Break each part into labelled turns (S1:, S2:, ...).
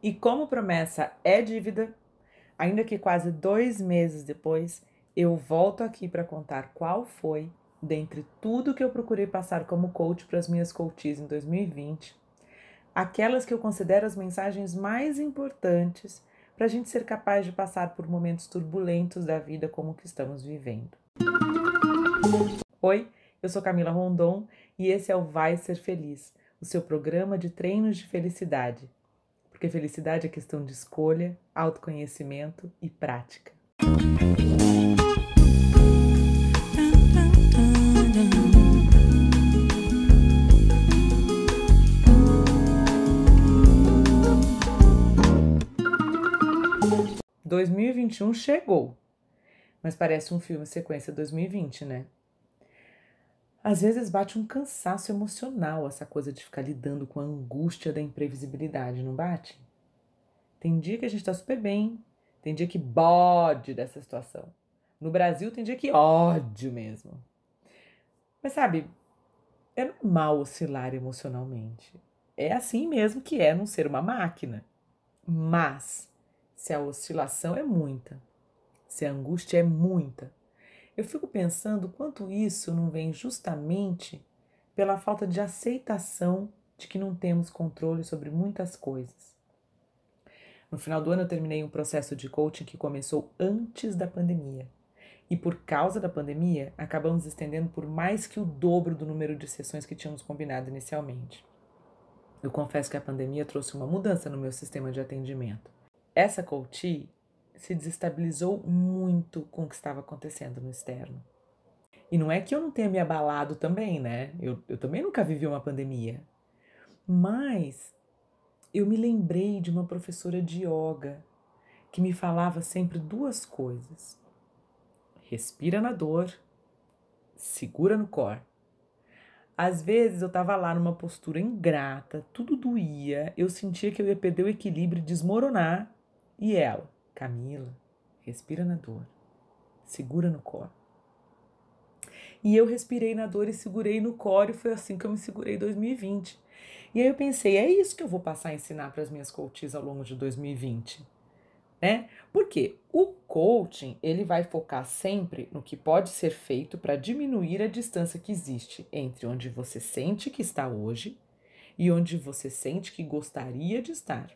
S1: E como promessa é dívida, ainda que quase dois meses depois, eu volto aqui para contar qual foi, dentre tudo que eu procurei passar como coach para as minhas coaches em 2020, aquelas que eu considero as mensagens mais importantes para a gente ser capaz de passar por momentos turbulentos da vida como o que estamos vivendo. Oi, eu sou Camila Rondon e esse é o Vai Ser Feliz, o seu programa de treinos de felicidade porque felicidade é questão de escolha, autoconhecimento e prática. Dois mil e vinte e um chegou, mas parece um filme sequência 2020, né? Às vezes bate um cansaço emocional essa coisa de ficar lidando com a angústia da imprevisibilidade, não bate? Tem dia que a gente tá super bem, tem dia que bode dessa situação. No Brasil tem dia que ódio mesmo. Mas sabe, é normal oscilar emocionalmente. É assim mesmo que é não ser uma máquina. Mas se a oscilação é muita, se a angústia é muita, eu fico pensando quanto isso não vem justamente pela falta de aceitação de que não temos controle sobre muitas coisas. No final do ano, eu terminei um processo de coaching que começou antes da pandemia. E por causa da pandemia, acabamos estendendo por mais que o dobro do número de sessões que tínhamos combinado inicialmente. Eu confesso que a pandemia trouxe uma mudança no meu sistema de atendimento. Essa coachee se desestabilizou muito com o que estava acontecendo no externo. E não é que eu não tenha me abalado também, né? Eu, eu também nunca vivi uma pandemia. Mas eu me lembrei de uma professora de yoga que me falava sempre duas coisas: respira na dor, segura no core. Às vezes eu estava lá numa postura ingrata, tudo doía, eu sentia que eu ia perder o equilíbrio desmoronar, e ela, Camila, respira na dor, segura no core. E eu respirei na dor e segurei no core, e foi assim que eu me segurei em 2020. E aí eu pensei, é isso que eu vou passar a ensinar para as minhas coaches ao longo de 2020. Né? Porque o coaching, ele vai focar sempre no que pode ser feito para diminuir a distância que existe entre onde você sente que está hoje e onde você sente que gostaria de estar.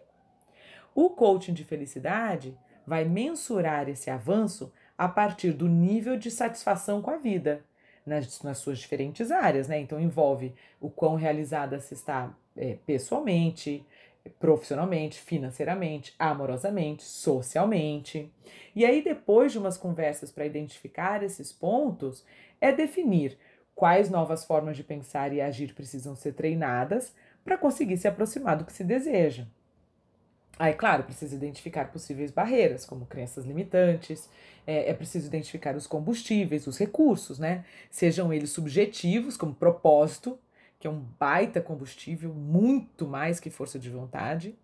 S1: O coaching de felicidade vai mensurar esse avanço a partir do nível de satisfação com a vida, nas, nas suas diferentes áreas, né? Então envolve o quão realizada se está é, pessoalmente, profissionalmente, financeiramente, amorosamente, socialmente. E aí, depois de umas conversas para identificar esses pontos, é definir quais novas formas de pensar e agir precisam ser treinadas para conseguir se aproximar do que se deseja. Aí, claro, precisa identificar possíveis barreiras, como crenças limitantes, é, é, preciso identificar os combustíveis, os recursos, né? Sejam eles subjetivos, como propósito, que é um baita combustível, muito mais que força de vontade,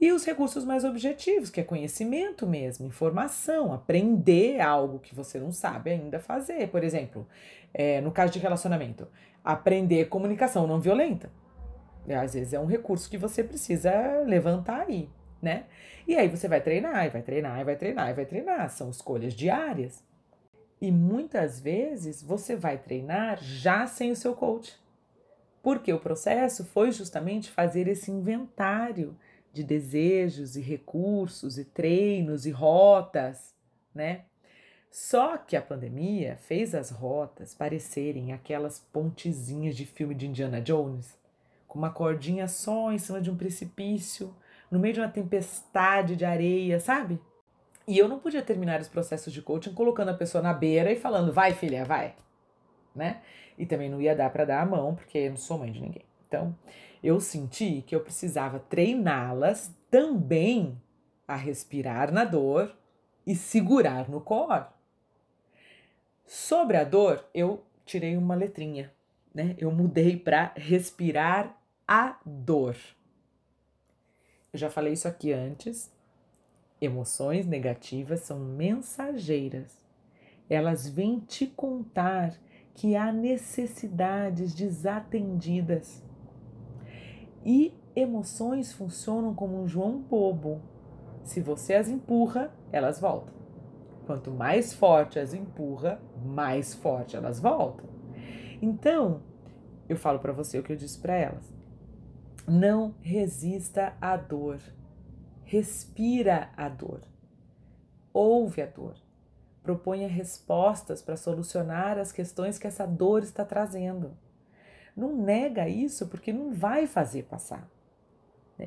S1: e os recursos mais objetivos, que é conhecimento mesmo, informação, aprender algo que você não sabe ainda fazer. Por exemplo, é, no caso de relacionamento, aprender comunicação não violenta. Às vezes é um recurso que você precisa levantar aí né? E aí você vai treinar, e vai treinar, e vai treinar, e vai treinar. São escolhas diárias. E muitas vezes você vai treinar já sem o seu coach. Porque o processo foi justamente fazer esse inventário de desejos e recursos e treinos e rotas, né? Só que a pandemia fez as rotas parecerem aquelas pontezinhas de filme de Indiana Jones, com uma cordinha só em cima de um precipício, no meio de uma tempestade de areia, sabe? E eu não podia terminar os processos de coaching colocando a pessoa na beira e falando, vai filha, vai, né? E também não ia dar para dar a mão, porque eu não sou mãe de ninguém. Então, eu senti que eu precisava treiná-las também a respirar na dor e segurar no core. Sobre a dor, eu tirei uma letrinha, né? Eu mudei para respirar a dor. Eu já falei isso aqui antes. Emoções negativas são mensageiras. Elas vêm te contar que há necessidades desatendidas. E Emoções funcionam como um João bobo. Se você as empurra, elas voltam. Quanto mais forte as empurra, mais forte elas voltam. Então, eu falo para você o que eu disse para elas. Não resista à dor. Respira a dor. Ouve a dor. Proponha respostas para solucionar as questões que essa dor está trazendo. Não nega isso porque não vai fazer passar.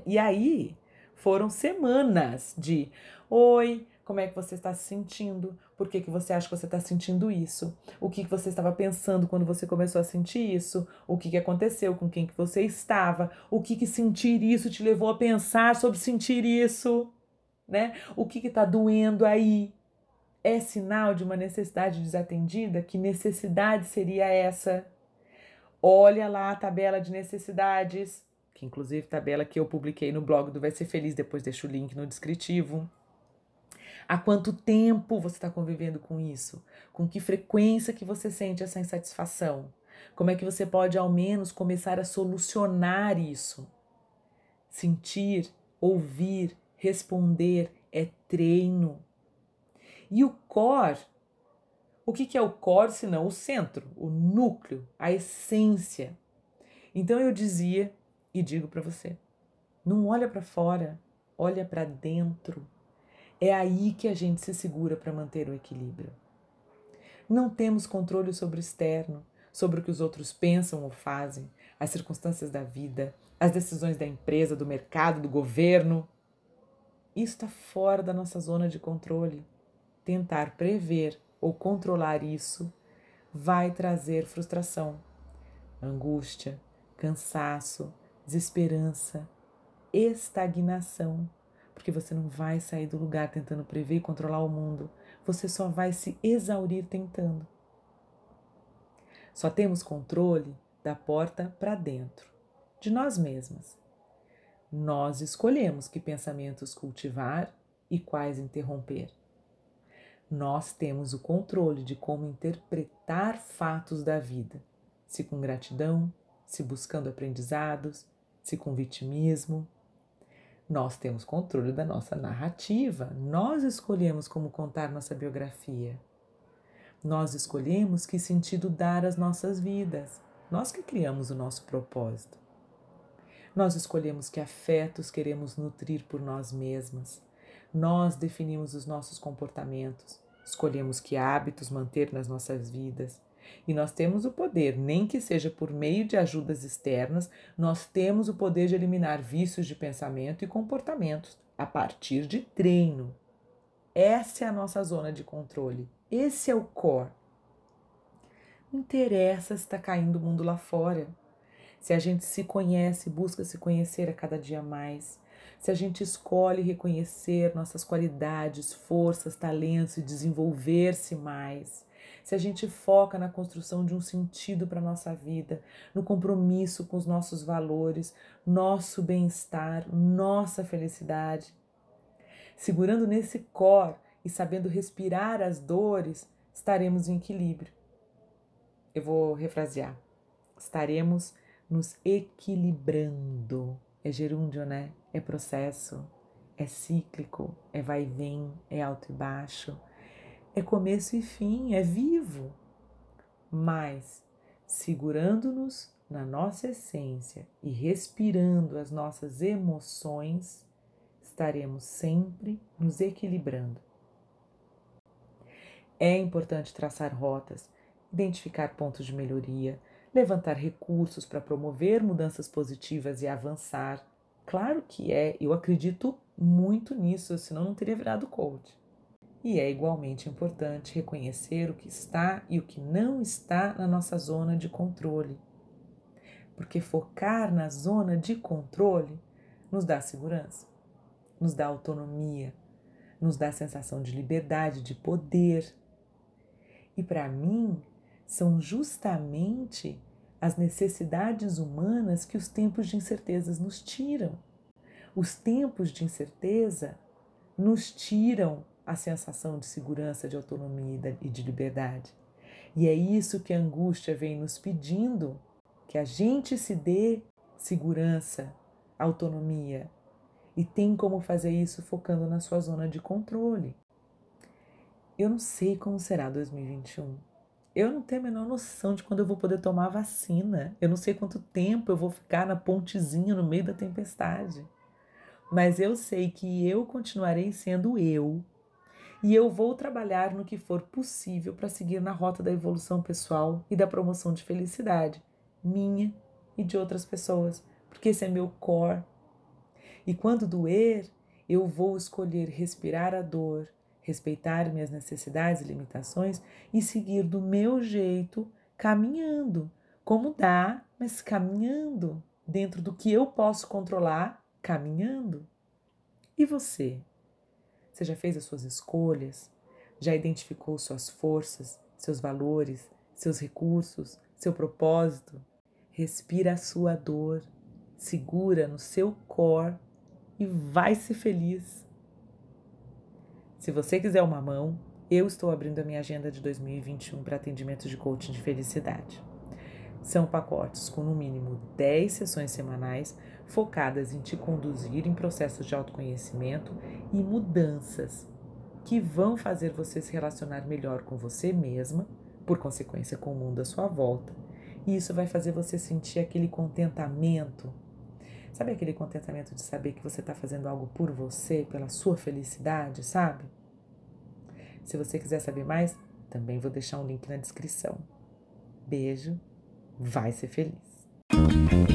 S1: E aí foram semanas de oi, como é que você está se sentindo? Por que, que você acha que você está sentindo isso? O que, que você estava pensando quando você começou a sentir isso? O que, que aconteceu? Com quem que você estava? O que, que sentir isso te levou a pensar sobre sentir isso? Né? O que está doendo aí? É sinal de uma necessidade desatendida? Que necessidade seria essa? Olha lá a tabela de necessidades, que inclusive tabela que eu publiquei no blog do Vai Ser Feliz, depois deixo o link no descritivo. Há quanto tempo você está convivendo com isso? Com que frequência que você sente essa insatisfação? Como é que você pode ao menos começar a solucionar isso? Sentir, ouvir, responder é treino. E o core, o que, que é o core senão o centro, o núcleo, a essência? Então eu dizia e digo para você: não olha para fora, olha para dentro. É aí que a gente se segura para manter o equilíbrio. Não temos controle sobre o externo, sobre o que os outros pensam ou fazem, as circunstâncias da vida, as decisões da empresa, do mercado, do governo. Isso está fora da nossa zona de controle. Tentar prever ou controlar isso vai trazer frustração, angústia, cansaço, desesperança, estagnação porque você não vai sair do lugar tentando prever e controlar o mundo. Você só vai se exaurir tentando. Só temos controle da porta para dentro, de nós mesmas. Nós escolhemos que pensamentos cultivar e quais interromper. Nós temos o controle de como interpretar fatos da vida, se com gratidão, se buscando aprendizados, se com vitimismo, nós temos controle da nossa narrativa, nós escolhemos como contar nossa biografia. Nós escolhemos que sentido dar às nossas vidas, nós que criamos o nosso propósito. Nós escolhemos que afetos queremos nutrir por nós mesmas. Nós definimos os nossos comportamentos, escolhemos que hábitos manter nas nossas vidas, e nós temos o poder, nem que seja por meio de ajudas externas, nós temos o poder de eliminar vícios de pensamento e comportamentos a partir de treino. Essa é a nossa zona de controle. Esse é o core. Não interessa se está caindo o mundo lá fora. Se a gente se conhece, busca se conhecer a cada dia mais. Se a gente escolhe reconhecer nossas qualidades, forças, talentos e desenvolver-se mais se a gente foca na construção de um sentido para a nossa vida, no compromisso com os nossos valores, nosso bem-estar, nossa felicidade. Segurando nesse cor e sabendo respirar as dores, estaremos em equilíbrio. Eu vou refrasear. Estaremos nos equilibrando. É gerúndio, né? É processo, é cíclico, é vai e vem, é alto e baixo é começo e fim, é vivo. Mas, segurando-nos na nossa essência e respirando as nossas emoções, estaremos sempre nos equilibrando. É importante traçar rotas, identificar pontos de melhoria, levantar recursos para promover mudanças positivas e avançar. Claro que é, eu acredito muito nisso, senão não teria virado coach. E é igualmente importante reconhecer o que está e o que não está na nossa zona de controle. Porque focar na zona de controle nos dá segurança, nos dá autonomia, nos dá sensação de liberdade, de poder. E para mim, são justamente as necessidades humanas que os tempos de incertezas nos tiram. Os tempos de incerteza nos tiram a sensação de segurança, de autonomia e de liberdade. E é isso que a angústia vem nos pedindo, que a gente se dê segurança, autonomia. E tem como fazer isso focando na sua zona de controle. Eu não sei como será 2021. Eu não tenho a menor noção de quando eu vou poder tomar a vacina. Eu não sei quanto tempo eu vou ficar na pontezinha no meio da tempestade. Mas eu sei que eu continuarei sendo eu. E eu vou trabalhar no que for possível para seguir na rota da evolução pessoal e da promoção de felicidade, minha e de outras pessoas, porque esse é meu core. E quando doer, eu vou escolher respirar a dor respeitar minhas necessidades e limitações e seguir do meu jeito, caminhando, como dá, mas caminhando, dentro do que eu posso controlar, caminhando. E você? Você já fez as suas escolhas? Já identificou suas forças, seus valores, seus recursos, seu propósito? Respira a sua dor, segura no seu core e vai ser feliz. Se você quiser uma mão, eu estou abrindo a minha agenda de 2021 para atendimento de coaching de felicidade. São pacotes com no mínimo 10 sessões semanais focadas em te conduzir em processos de autoconhecimento e mudanças que vão fazer você se relacionar melhor com você mesma, por consequência com o mundo à sua volta. E isso vai fazer você sentir aquele contentamento. Sabe aquele contentamento de saber que você está fazendo algo por você, pela sua felicidade, sabe? Se você quiser saber mais, também vou deixar um link na descrição. Beijo, vai ser feliz.